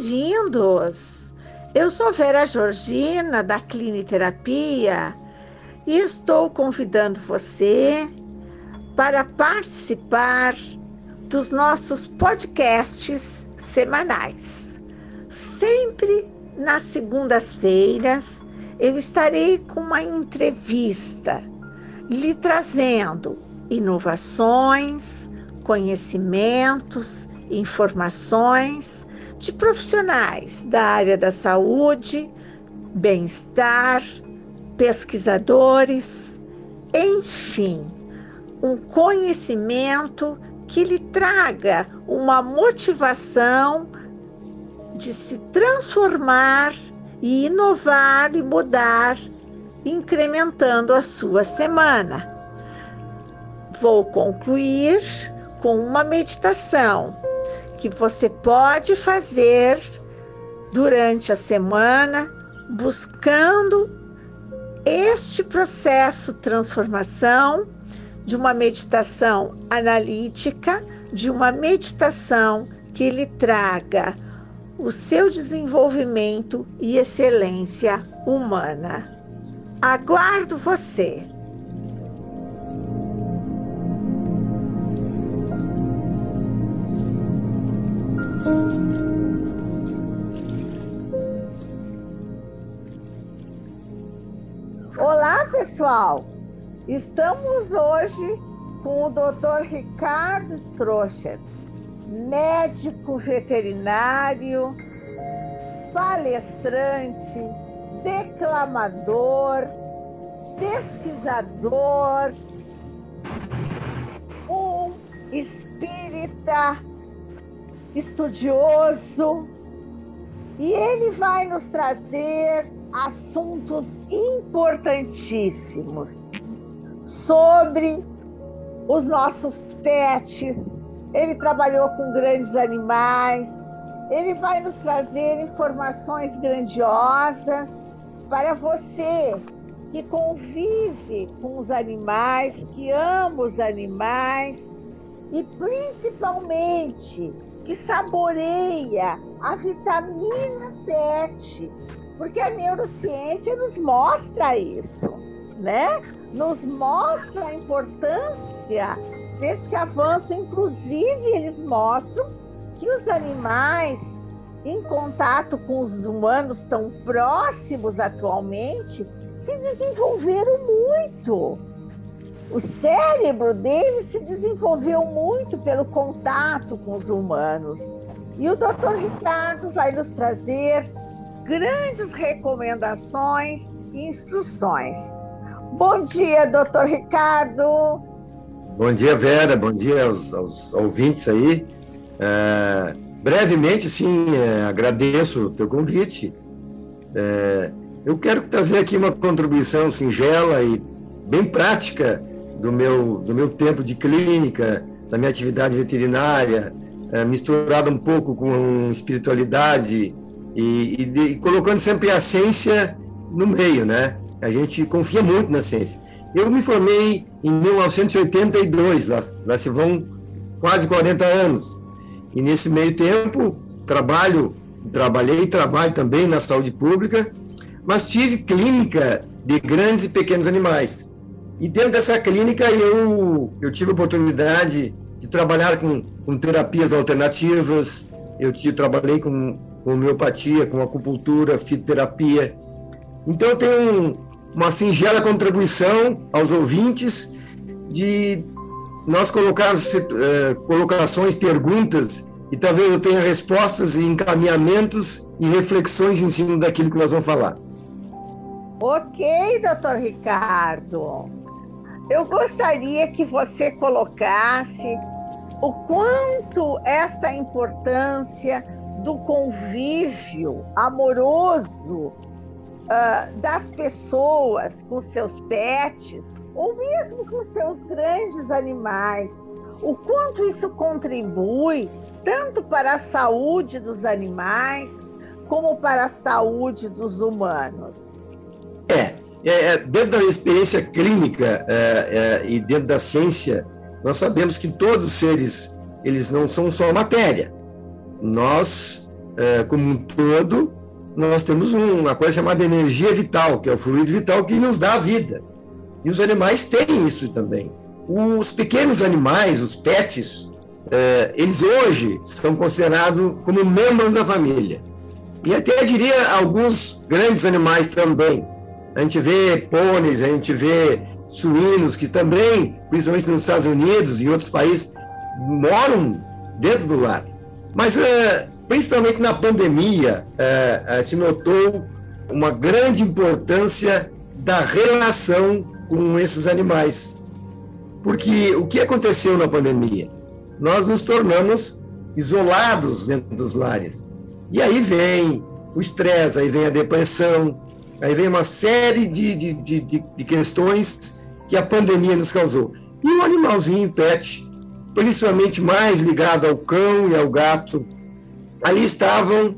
bem-vindos! Eu sou Vera Georgina, da Cliniterapia, e estou convidando você para participar dos nossos podcasts semanais. Sempre nas segundas-feiras eu estarei com uma entrevista lhe trazendo inovações, conhecimentos, informações de profissionais da área da saúde, bem-estar, pesquisadores, enfim, um conhecimento que lhe traga uma motivação de se transformar e inovar e mudar, incrementando a sua semana. Vou concluir com uma meditação que você pode fazer durante a semana, buscando este processo transformação de uma meditação analítica, de uma meditação que lhe traga o seu desenvolvimento e excelência humana. Aguardo você! Olá, pessoal! Estamos hoje com o Dr. Ricardo Strocher, médico veterinário, palestrante, declamador, pesquisador, um espírita estudioso, e ele vai nos trazer assuntos importantíssimos sobre os nossos pets. Ele trabalhou com grandes animais. Ele vai nos trazer informações grandiosas para você que convive com os animais, que ama os animais e principalmente que saboreia a vitamina PET, porque a neurociência nos mostra isso, né? Nos mostra a importância deste avanço, inclusive eles mostram que os animais em contato com os humanos tão próximos atualmente se desenvolveram muito o cérebro dele se desenvolveu muito pelo contato com os humanos. E o Dr. Ricardo vai nos trazer grandes recomendações e instruções. Bom dia, doutor Ricardo. Bom dia, Vera. Bom dia aos, aos ouvintes aí. É, brevemente, sim, é, agradeço o teu convite. É, eu quero trazer aqui uma contribuição singela e bem prática do meu, do meu tempo de clínica, da minha atividade veterinária, é, misturada um pouco com espiritualidade e, e, de, e, colocando sempre a ciência no meio, né? A gente confia muito na ciência. Eu me formei em 1982, lá, lá se vão quase 40 anos. E nesse meio tempo, trabalho, trabalhei e trabalho também na saúde pública, mas tive clínica de grandes e pequenos animais. E dentro dessa clínica eu, eu tive a oportunidade de trabalhar com, com terapias alternativas, eu trabalhei com, com homeopatia, com acupuntura, fitoterapia. Então eu tenho uma singela contribuição aos ouvintes de nós colocarmos uh, colocações, perguntas, e talvez eu tenha respostas e encaminhamentos e reflexões em cima daquilo que nós vamos falar. Ok, doutor Ricardo. Eu gostaria que você colocasse o quanto essa importância do convívio amoroso uh, das pessoas com seus pets, ou mesmo com seus grandes animais, o quanto isso contribui tanto para a saúde dos animais como para a saúde dos humanos. É, é, é, dentro da experiência clínica é, é, e dentro da ciência, nós sabemos que todos os seres, eles não são só matéria. Nós é, como um todo, nós temos uma coisa chamada energia vital, que é o fluido vital que nos dá a vida. E os animais têm isso também. Os pequenos animais, os pets, é, eles hoje são considerados como membros da família. E até diria alguns grandes animais também. A gente vê pôneis, a gente vê suínos que também, principalmente nos Estados Unidos e outros países, moram dentro do lar. Mas, é, principalmente na pandemia, é, se notou uma grande importância da relação com esses animais. Porque o que aconteceu na pandemia? Nós nos tornamos isolados dentro dos lares. E aí vem o estresse, aí vem a depressão, aí vem uma série de, de, de, de, questões que a pandemia nos causou. E o animalzinho pet, principalmente mais ligado ao cão e ao gato, ali estavam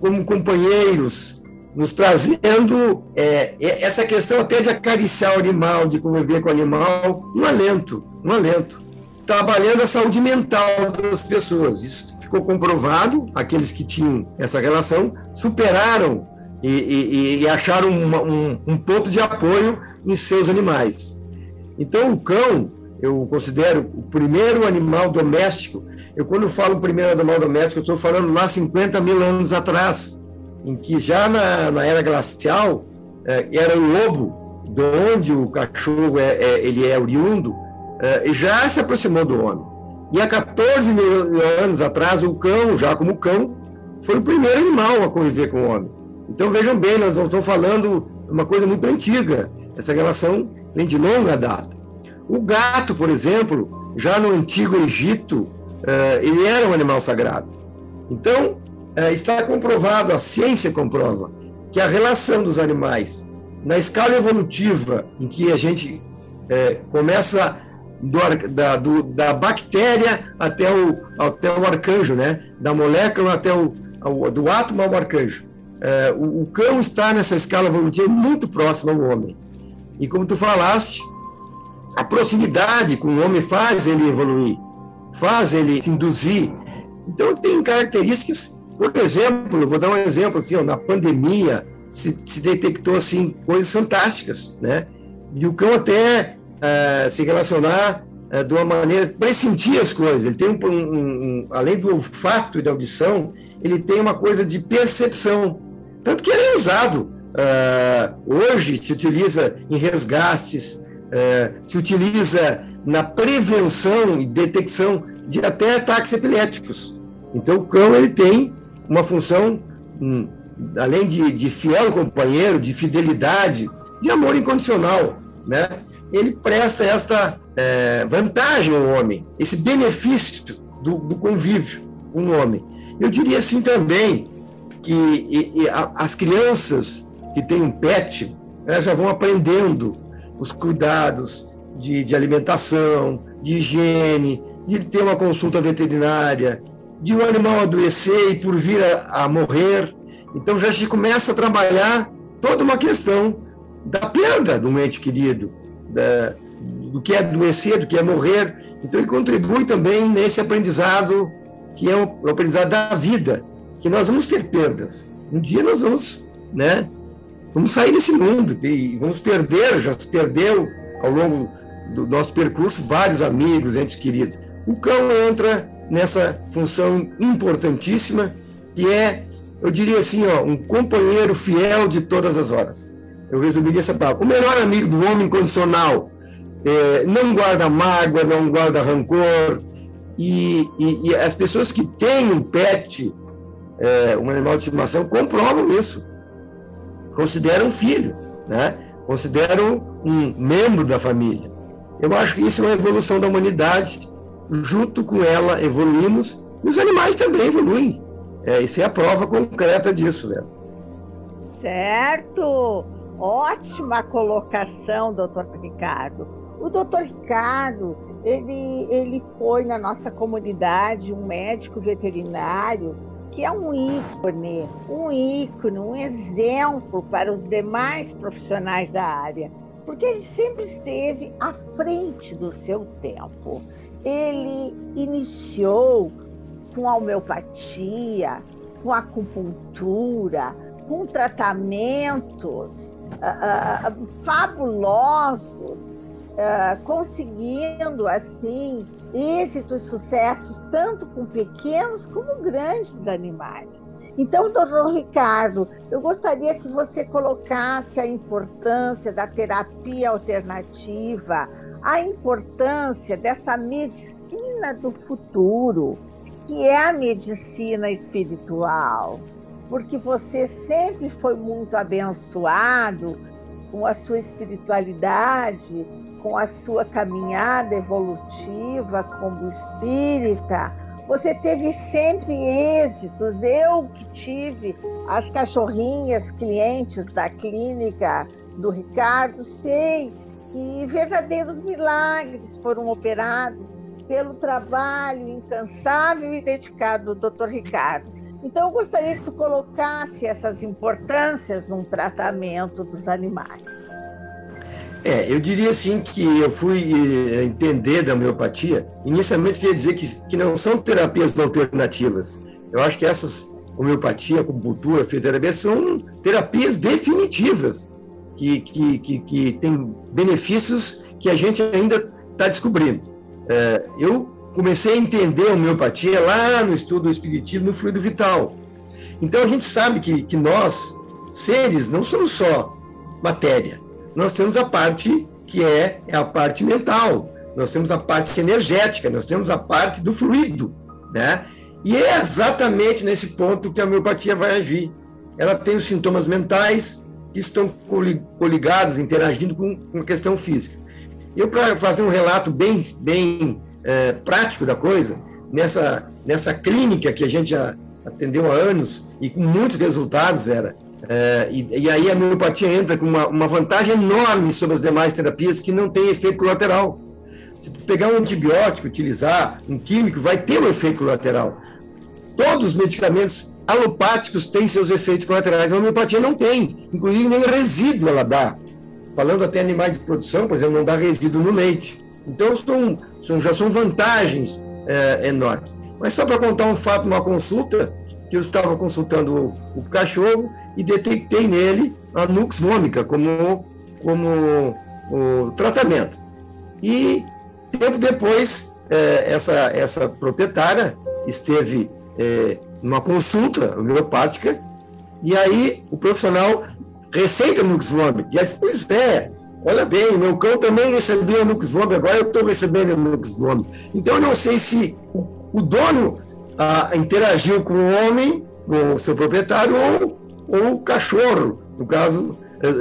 como companheiros, nos trazendo é, essa questão até de acariciar o animal, de conviver com o animal, um alento, um alento. Trabalhando a saúde mental das pessoas. Isso ficou comprovado, aqueles que tinham essa relação superaram e, e, e acharam uma, um, um ponto de apoio em seus animais. Então, o cão, eu considero o primeiro animal doméstico. Eu, quando falo primeiro animal doméstico, eu estou falando lá 50 mil anos atrás, em que já na, na era glacial é, era o lobo, de onde o cachorro é, é ele é oriundo, é, e já se aproximou do homem. E há 14 mil anos atrás, o cão, já como cão, foi o primeiro animal a conviver com o homem. Então vejam bem, nós estamos falando uma coisa muito antiga. Essa relação vem de longa data. O gato, por exemplo, já no antigo Egito, é, ele era um animal sagrado. Então, é, está comprovado, a ciência comprova, que a relação dos animais, na escala evolutiva, em que a gente é, começa do, da, do, da bactéria até o, até o arcanjo, né? da molécula até o do átomo ao arcanjo. O, o, cão está nessa escala evolutiva muito próximo ao homem. E como tu falaste, a proximidade com o homem faz ele evoluir, faz ele se induzir. Então tem características por exemplo, vou dar um exemplo assim, ó, na pandemia se, se, detectou assim coisas fantásticas, né? E o cão até uh, se relacionar uh, de uma maneira pressentir as coisas. Ele tem um, um, um, além do olfato e da audição, ele tem uma coisa de percepção, tanto que ele é usado uh, hoje se utiliza em resgates, se utiliza na prevenção e detecção de até ataques epiléticos. Então o cão ele tem uma função, hum, além de, de fiel companheiro, de fidelidade, de amor incondicional, né? Ele presta esta é, vantagem ao homem, esse benefício do, do, convívio com o homem. Eu diria assim também que e, e a, as crianças que têm um pet, elas já vão aprendendo os cuidados de, de alimentação, de higiene, de ter uma consulta veterinária, de um animal adoecer e por vir a, a morrer. Então já se começa a trabalhar toda uma questão da perda do ente querido, da, do que é adoecer, do que é morrer. Então ele contribui também nesse aprendizado que é o, o aprendizado da vida, que nós vamos ter perdas. Um dia nós vamos, né, vamos sair desse mundo e vamos perder, já se perdeu ao longo do nosso percurso vários amigos, entes queridos. O cão entra nessa função importantíssima, que é, eu diria assim, ó, um companheiro fiel de todas as horas. Eu resumiria essa palavra. O melhor amigo do homem incondicional. É, não guarda mágoa, não guarda rancor. E, e, e as pessoas que têm um pet, é, um animal de estimação, comprovam isso. Consideram um filho, né? consideram um membro da família. Eu acho que isso é uma evolução da humanidade junto com ela evoluímos e os animais também evoluem. É, isso é a prova concreta disso, né? Certo! Ótima colocação, doutor Ricardo. O doutor Ricardo, ele, ele foi na nossa comunidade um médico veterinário que é um ícone, um ícone, um exemplo para os demais profissionais da área, porque ele sempre esteve à frente do seu tempo. Ele iniciou com a homeopatia, com acupuntura, com tratamentos uh, uh, fabulosos, uh, conseguindo assim êxitos, sucessos tanto com pequenos como grandes animais. Então, doutor Ricardo, eu gostaria que você colocasse a importância da terapia alternativa, a importância dessa medicina do futuro, que é a medicina espiritual, porque você sempre foi muito abençoado com a sua espiritualidade, com a sua caminhada evolutiva como espírita você teve sempre êxitos. Eu que tive as cachorrinhas clientes da clínica do Ricardo, sei que verdadeiros milagres foram operados pelo trabalho incansável e dedicado do Dr. Ricardo. Então, eu gostaria que tu colocasse essas importâncias num tratamento dos animais. É, eu diria assim que eu fui eh, entender da homeopatia, inicialmente queria dizer que, que não são terapias alternativas. Eu acho que essas homeopatia, acupuntura, fisioterapia são terapias definitivas, que, que, que, que têm benefícios que a gente ainda está descobrindo. É, eu comecei a entender a homeopatia lá no estudo do espiritismo no fluido vital. Então a gente sabe que, que nós, seres, não somos só matéria nós temos a parte que é, é a parte mental, nós temos a parte energética, nós temos a parte do fluido, né? E é exatamente nesse ponto que a homeopatia vai agir. Ela tem os sintomas mentais que estão coligados, interagindo com, com a questão física. Eu, para fazer um relato bem, bem é, prático da coisa, nessa, nessa clínica que a gente já atendeu há anos e com muitos resultados, Vera, é, e, e, aí a homeopatia entra com uma, uma, vantagem enorme sobre as demais terapias que não tem efeito colateral. Se tu pegar um antibiótico, utilizar um químico, vai ter um efeito colateral. Todos os medicamentos alopáticos têm seus efeitos colaterais, a homeopatia não tem, inclusive nem resíduo ela dá. Falando até animais de produção, por exemplo, não dá resíduo no leite. Então são, são já são vantagens é, enormes. Mas só para contar um fato numa consulta, que eu estava consultando o, o cachorro e detectei nele a nux vômica como, como o tratamento. E tempo depois, é, essa, essa proprietária esteve é, numa consulta homeopática e aí o profissional receita nux vômica. E disse, pois é, olha bem, meu cão também recebeu nux vômica, agora eu estou recebendo nux vômica. Então eu não sei se o, o dono ah, interagiu com o homem, com o seu proprietário, ou ou cachorro, no caso,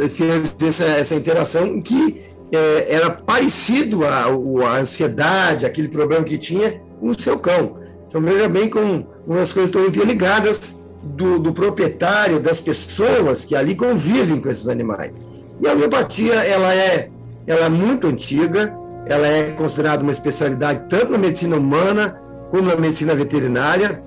fez essa, essa interação que é, era parecido a, a ansiedade, aquele problema que tinha com o seu cão. Então, veja bem como as coisas estão interligadas do, do, proprietário, das pessoas que ali convivem com esses animais. E a homeopatia, ela é, ela é muito antiga, ela é considerada uma especialidade tanto na medicina humana como na medicina veterinária.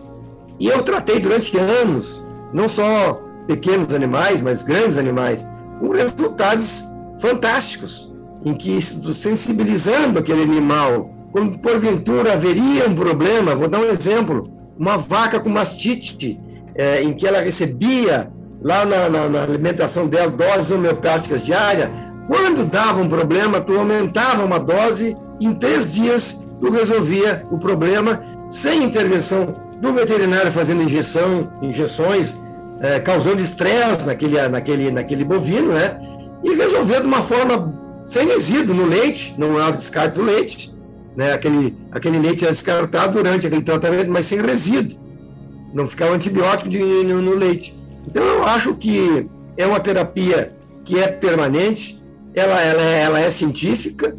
E eu tratei durante anos, não só pequenos animais, mas grandes animais, com resultados fantásticos, em que sensibilizando aquele animal, quando porventura haveria um problema, vou dar um exemplo, uma vaca com mastite, é, em que ela recebia lá na, na, na, alimentação dela doses homeopáticas diárias, quando dava um problema, tu aumentava uma dose, em três dias tu resolvia o problema sem intervenção do veterinário fazendo injeção, injeções, é, causando estresse naquele, naquele, naquele bovino, né? E resolver de uma forma sem resíduo no leite, não há descarte do leite, né? Aquele, aquele leite é descartado durante aquele tratamento, mas sem resíduo. Não ficar o antibiótico de, no, no leite. Então, eu acho que é uma terapia que é permanente, ela, ela, é, ela é científica,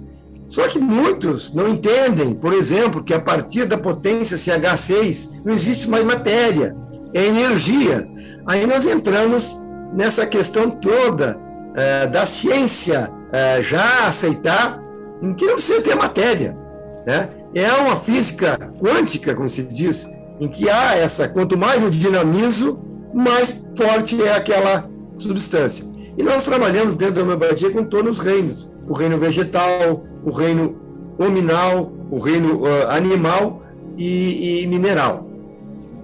só que muitos não entendem, por exemplo, que a partir da potência CH6 não existe mais matéria, é energia. Aí nós entramos nessa questão toda é, da ciência é, já aceitar em que não precisa ter matéria. Né? É uma física quântica, como se diz, em que há essa, quanto mais eu dinamizo, mais forte é aquela substância. E nós trabalhamos dentro da homeopatia com todos os reinos: o reino vegetal, o reino hominal, o reino uh, animal e, e mineral.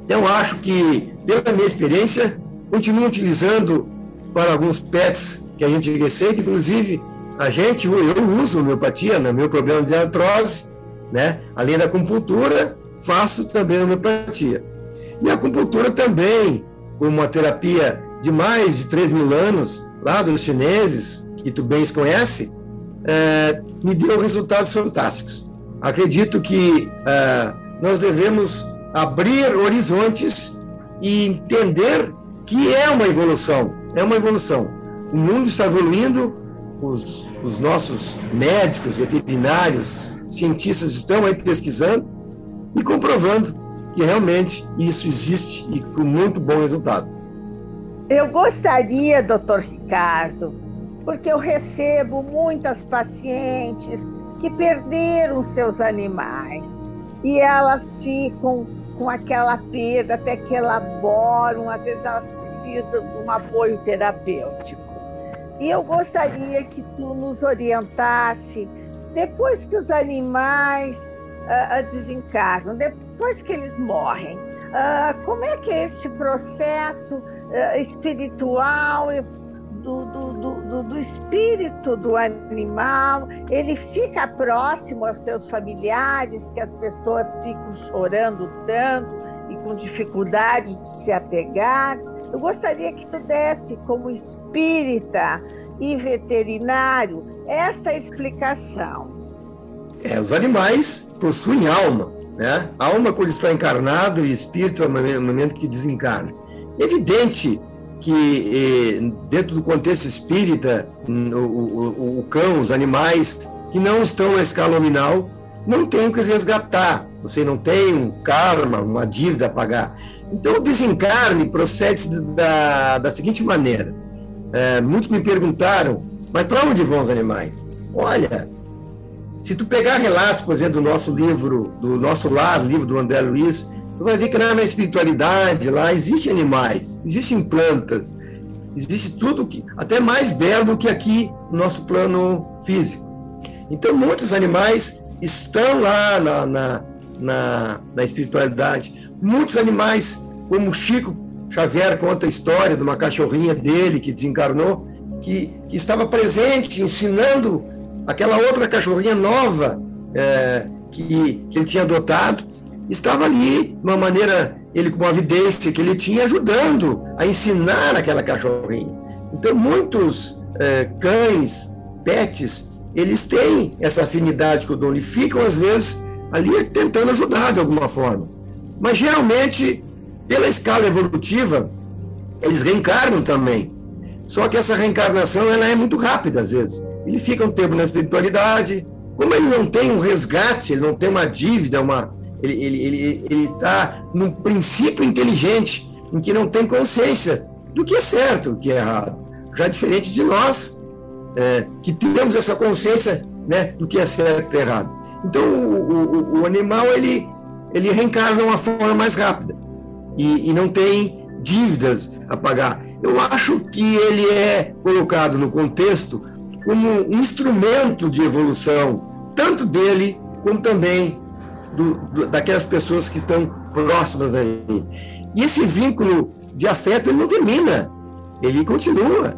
Então, acho que, pela minha experiência, continuo utilizando para alguns PETs que a gente receita, inclusive a gente, eu uso homeopatia no meu problema de artrose, né? Além da acupuntura, faço também homeopatia. E a acupuntura também, uma terapia de mais de 3 mil anos, lá dos chineses, que tu bem conhece, é, me deu resultados fantásticos. Acredito que é, nós devemos abrir horizontes e entender que é uma evolução, é uma evolução. O mundo está evoluindo, os, os nossos médicos, veterinários, cientistas estão aí pesquisando e comprovando que realmente isso existe e com muito bom resultado. Eu gostaria, doutor Ricardo, porque eu recebo muitas pacientes que perderam seus animais e elas ficam com aquela perda, até que elaboram, às vezes elas precisam de um apoio terapêutico. E eu gostaria que tu nos orientasse, depois que os animais uh, desencarnam, depois que eles morrem, uh, como é que é este processo uh, espiritual do, do, do, do, espírito do animal, ele fica próximo aos seus familiares, que as pessoas ficam chorando tanto e com dificuldade de se apegar. Eu gostaria que tu desse, como espírita e veterinário, essa explicação. É, os animais possuem alma, né? Alma quando está encarnado e espírito é o momento que desencarna. Evidente que eh, dentro do contexto espírita, o, o, o, cão, os animais que não estão na escala nominal, não tem o que resgatar. Você não tem um karma, uma dívida a pagar. Então, o desencarne procede da, da seguinte maneira. É, muitos me perguntaram, mas para onde vão os animais? Olha, se tu pegar relatos, por exemplo, do nosso livro, do nosso lar, livro do André Luiz, tu vai ver que lá na espiritualidade, lá existem animais, existem plantas, existe tudo que até mais belo do que aqui no nosso plano físico. Então, muitos animais estão lá na, na, na, na espiritualidade. Muitos animais, como Chico Xavier conta a história de uma cachorrinha dele que desencarnou, que, que estava presente ensinando aquela outra cachorrinha nova é, que, que ele tinha adotado, estava ali de uma maneira, ele com uma vidência que ele tinha, ajudando a ensinar aquela cachorrinha. Então, muitos é, cães, pets, eles têm essa afinidade com o dono e ficam, às vezes, ali tentando ajudar de alguma forma. Mas geralmente, pela escala evolutiva, eles reencarnam também. Só que essa reencarnação ela é muito rápida às vezes. Ele fica um tempo na espiritualidade, como ele não tem um resgate, ele não tem uma dívida, uma, ele está ele, ele, ele num princípio inteligente, em que não tem consciência do que é certo, do que é errado. Já diferente de nós, é, que temos essa consciência né, do que é certo e errado. Então, o, o, o animal ele, ele reencarna de uma forma mais rápida e, e não tem dívidas a pagar. Eu acho que ele é colocado no contexto como um instrumento de evolução, tanto dele como também do, do, daquelas pessoas que estão próximas a ele. E esse vínculo de afeto ele não termina, ele continua.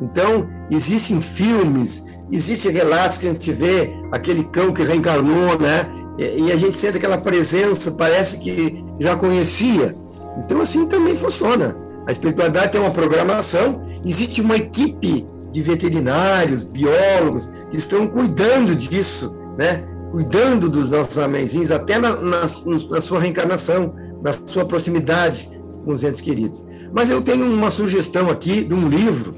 Então, existem filmes, existem relatos que a gente vê, aquele cão que reencarnou, né? E a gente sente aquela presença, parece que já conhecia. Então, assim também funciona. A espiritualidade tem uma programação, existe uma equipe de veterinários, biólogos, que estão cuidando disso, né? Cuidando dos nossos amenzinhos, até na, na, na sua reencarnação, na sua proximidade com os entes queridos. Mas eu tenho uma sugestão aqui de um livro,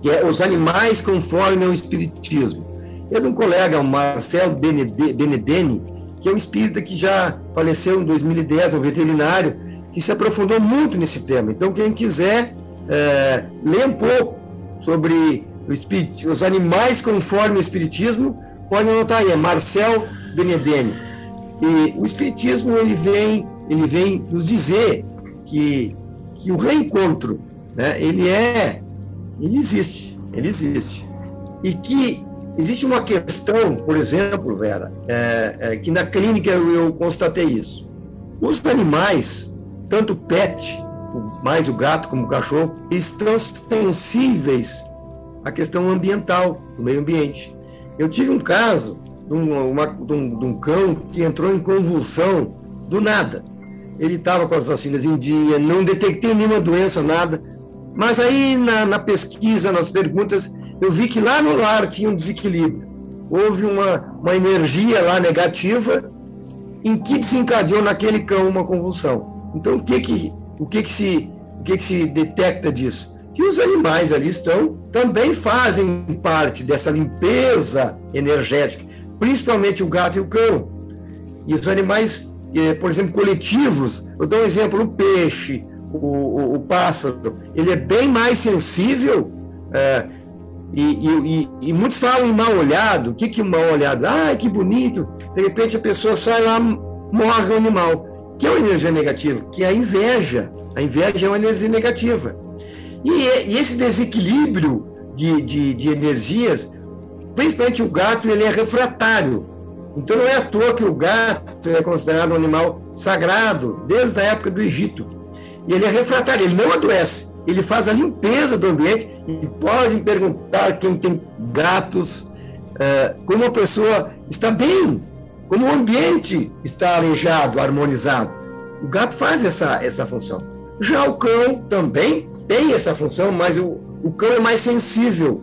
que é Os Animais Conforme o Espiritismo. É de um colega, o Marcel Benedeni, que é um espírita que já faleceu em 2010, um veterinário, que se aprofundou muito nesse tema. Então, quem quiser é, ler um pouco sobre os animais conforme o Espiritismo, pode anotar aí, é Marcel Benedeni. E o Espiritismo ele vem, ele vem nos dizer que, que o reencontro, né, ele é, ele existe, ele existe. E que existe uma questão, por exemplo, Vera, é, é, que na clínica eu, eu constatei isso. Os animais tanto o pet, mais o gato como o cachorro, estão sensíveis à questão ambiental, do meio ambiente. Eu tive um caso de um, uma, de um, de um cão que entrou em convulsão do nada. Ele estava com as vacinas em dia, não detectei nenhuma doença, nada. Mas aí na, na pesquisa, nas perguntas, eu vi que lá no lar tinha um desequilíbrio. Houve uma, uma energia lá negativa em que desencadeou naquele cão uma convulsão. Então, o que que, o que, que, se, o que, que se detecta disso? Que os animais ali estão também fazem parte dessa limpeza energética, principalmente o gato e o cão. E os animais, eh, por exemplo, coletivos, eu dou um exemplo: o peixe, o, o, o pássaro, ele é bem mais sensível. É, e, e, e, muitos falam em mal olhado. O que, que mal olhado? Ah, que bonito. De repente a pessoa sai lá, morre o animal. Que é uma energia negativa? Que é a inveja. A inveja é uma energia negativa. E, e esse desequilíbrio de, de, de, energias, principalmente o gato, ele é refratário. Então não é à toa que o gato é considerado um animal sagrado desde a época do Egito. E ele é refratário, ele não adoece ele faz a limpeza do ambiente e pode perguntar quem tem gatos, é, como a pessoa está bem, como o ambiente está arejado, harmonizado. O gato faz essa, essa função. Já o cão também tem essa função, mas o, o cão é mais sensível.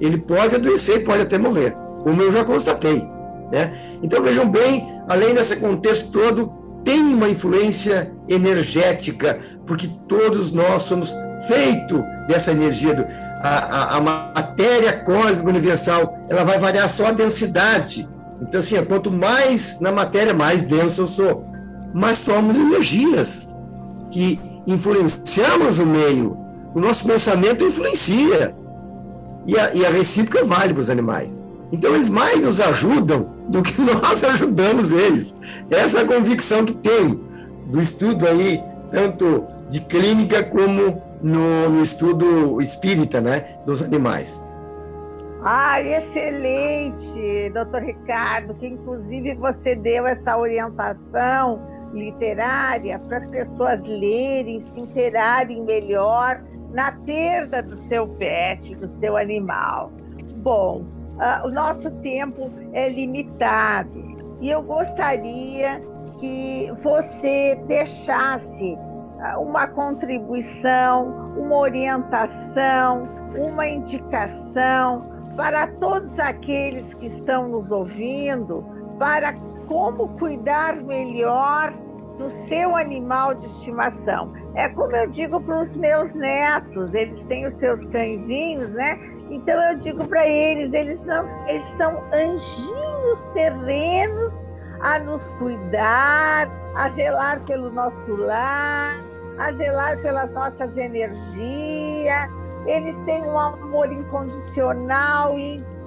Ele pode adoecer pode até morrer, como eu já constatei. Né? Então vejam bem, além desse contexto todo, tem uma influência energética, porque todos nós somos feitos dessa energia. Do, a, a, a, matéria cósmica universal, ela vai variar só a densidade. Então, assim, quanto mais na matéria, mais denso eu sou. Mas somos energias que influenciamos o meio. O nosso pensamento influencia. E a, e a recíproca vale para os animais. Então, eles mais nos ajudam do que nós ajudamos eles. Essa é a convicção que tenho do estudo aí, tanto de clínica como no, no estudo espírita, né, dos animais. Ah, excelente, doutor Ricardo, que inclusive você deu essa orientação literária para as pessoas lerem, se interarem melhor na perda do seu pet, do seu animal. Bom, uh, o nosso tempo é limitado e eu gostaria que você deixasse uh, uma contribuição, uma orientação, uma indicação para todos aqueles que estão nos ouvindo para como cuidar melhor do seu animal de estimação. É como eu digo para os meus netos, eles têm os seus cãezinhos, né? Então eu digo para eles, eles, não, eles são anjinhos terrenos a nos cuidar, a zelar pelo nosso lar, a zelar pelas nossas energias. Eles têm um amor incondicional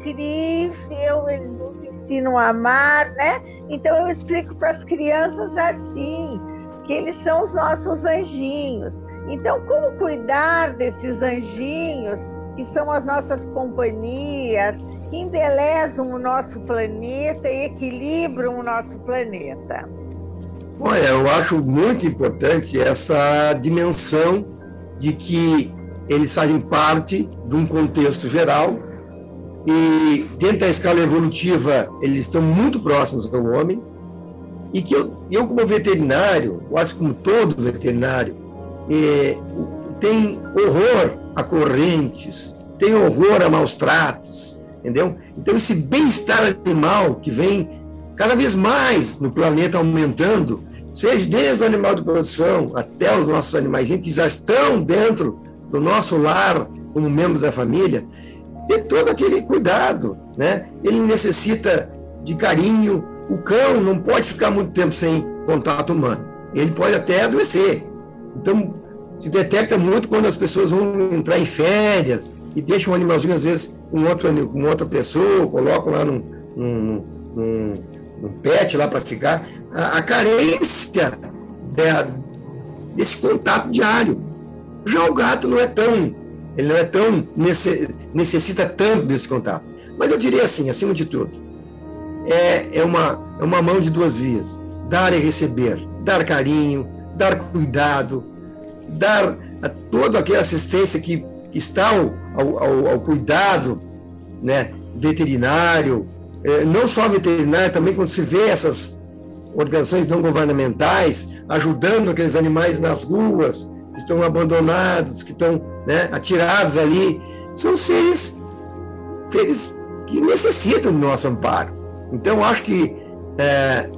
incrível, eles nos ensinam a amar, né? Então eu explico para as crianças assim, que eles são os nossos anjinhos. Então, como cuidar desses anjinhos que são as nossas companhias, que embelezam o nosso planeta e equilibram o nosso planeta. Olha, eu acho muito importante essa dimensão de que eles fazem parte de um contexto geral e dentro da escala evolutiva eles estão muito próximos ao homem e que eu, eu como veterinário, quase como todo veterinário, é, tem horror a correntes, tem horror a maus tratos, entendeu? Então, esse bem-estar animal que vem cada vez mais no planeta aumentando, seja desde o animal de produção até os nossos animais que já estão dentro do nosso lar como membros da família, ter todo aquele cuidado, né? Ele necessita de carinho. O cão não pode ficar muito tempo sem contato humano. Ele pode até adoecer. Então, se detecta muito quando as pessoas vão entrar em férias e deixam um animalzinho, às vezes, com, outro, com outra pessoa, colocam lá num, num, num, num pet lá para ficar. A, a carência desse contato diário. Já o gato não é tão, ele não é tão, necessita tanto desse contato. Mas eu diria assim, acima de tudo, é, é, uma, é uma mão de duas vias. Dar e receber. Dar carinho, dar cuidado, dar toda aquela assistência que está ao, ao, ao cuidado né, veterinário, é, não só veterinário, também quando se vê essas organizações não governamentais ajudando aqueles animais nas ruas, que estão abandonados, que estão né, atirados ali, são seres, seres que necessitam do nosso amparo. Então, acho que é,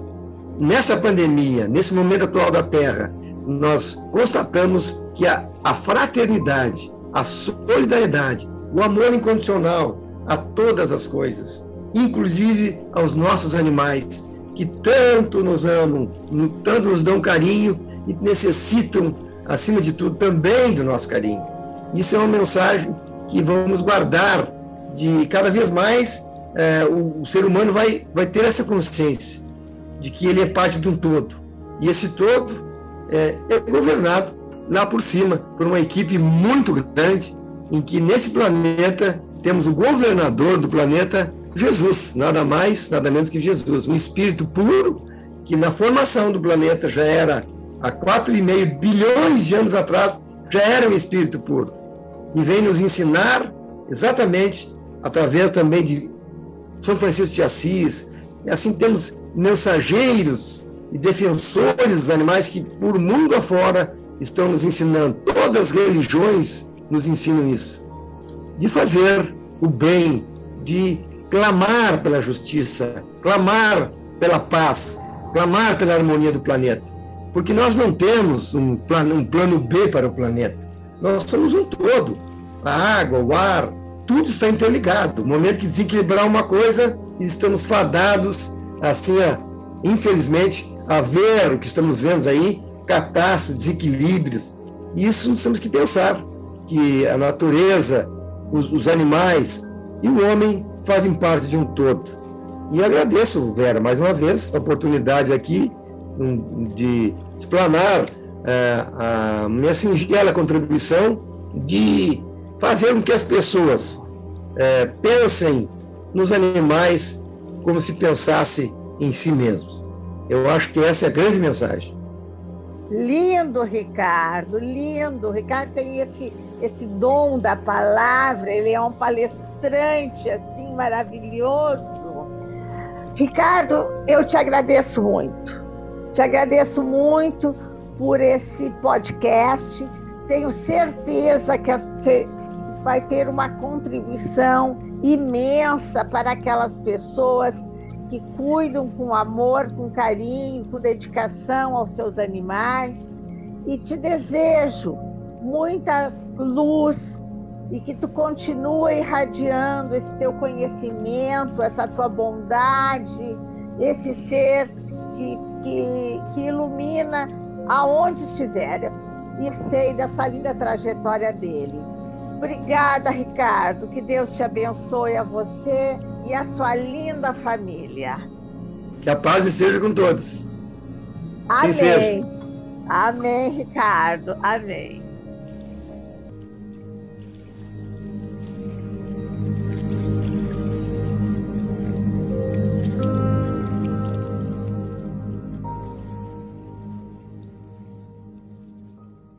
nessa pandemia, nesse momento atual da Terra, nós constatamos que a, a fraternidade, a solidariedade, o amor incondicional a todas as coisas, inclusive aos nossos animais, que tanto nos amam, tanto nos dão carinho e necessitam, acima de tudo, também do nosso carinho. Isso é uma mensagem que vamos guardar de cada vez mais é, o, o, ser humano vai, vai ter essa consciência de que ele é parte de um todo. E esse todo é, é governado lá por cima por uma equipe muito grande, em que nesse planeta temos o governador do planeta, Jesus, nada mais, nada menos que Jesus, um espírito puro que na formação do planeta já era há 4,5 bilhões de anos atrás, já era um espírito puro. E vem nos ensinar exatamente através também de São Francisco de Assis. E assim temos mensageiros e defensores dos animais que por mundo afora estão nos ensinando. Todas as religiões nos ensinam isso. De fazer o bem, de clamar pela justiça, clamar pela paz, clamar pela harmonia do planeta. Porque nós não temos um plano, um plano B para o planeta. Nós somos um todo. A água, o ar, tudo está interligado. No momento que desequilibrar uma coisa, estamos fadados, assim, a, infelizmente, a ver o que estamos vendo aí, catástrofes, desequilíbrios. E isso nós temos que pensar, que a natureza, os, os animais e o homem fazem parte de um todo. E agradeço, Vera, mais uma vez, a oportunidade aqui de explanar é, a minha singela contribuição de fazer com que as pessoas é, pensem nos animais como se pensasse em si mesmos. Eu acho que essa é a grande mensagem. Lindo, Ricardo, lindo. Ricardo tem esse, esse dom da palavra, ele é um palestrante assim maravilhoso. Ricardo, eu te agradeço muito. Te agradeço muito por esse podcast. Tenho certeza que vai ter uma contribuição imensa para aquelas pessoas que cuidam com amor, com carinho, com dedicação aos seus animais. E te desejo muita luz e que tu continue irradiando esse teu conhecimento, essa tua bondade, esse ser que, que, que ilumina aonde estiver. E sei dessa linda trajetória dele. Obrigada, Ricardo. Que Deus te abençoe a você e a sua linda família. Que a paz esteja com todos. Amém. Amém, Ricardo. Amém.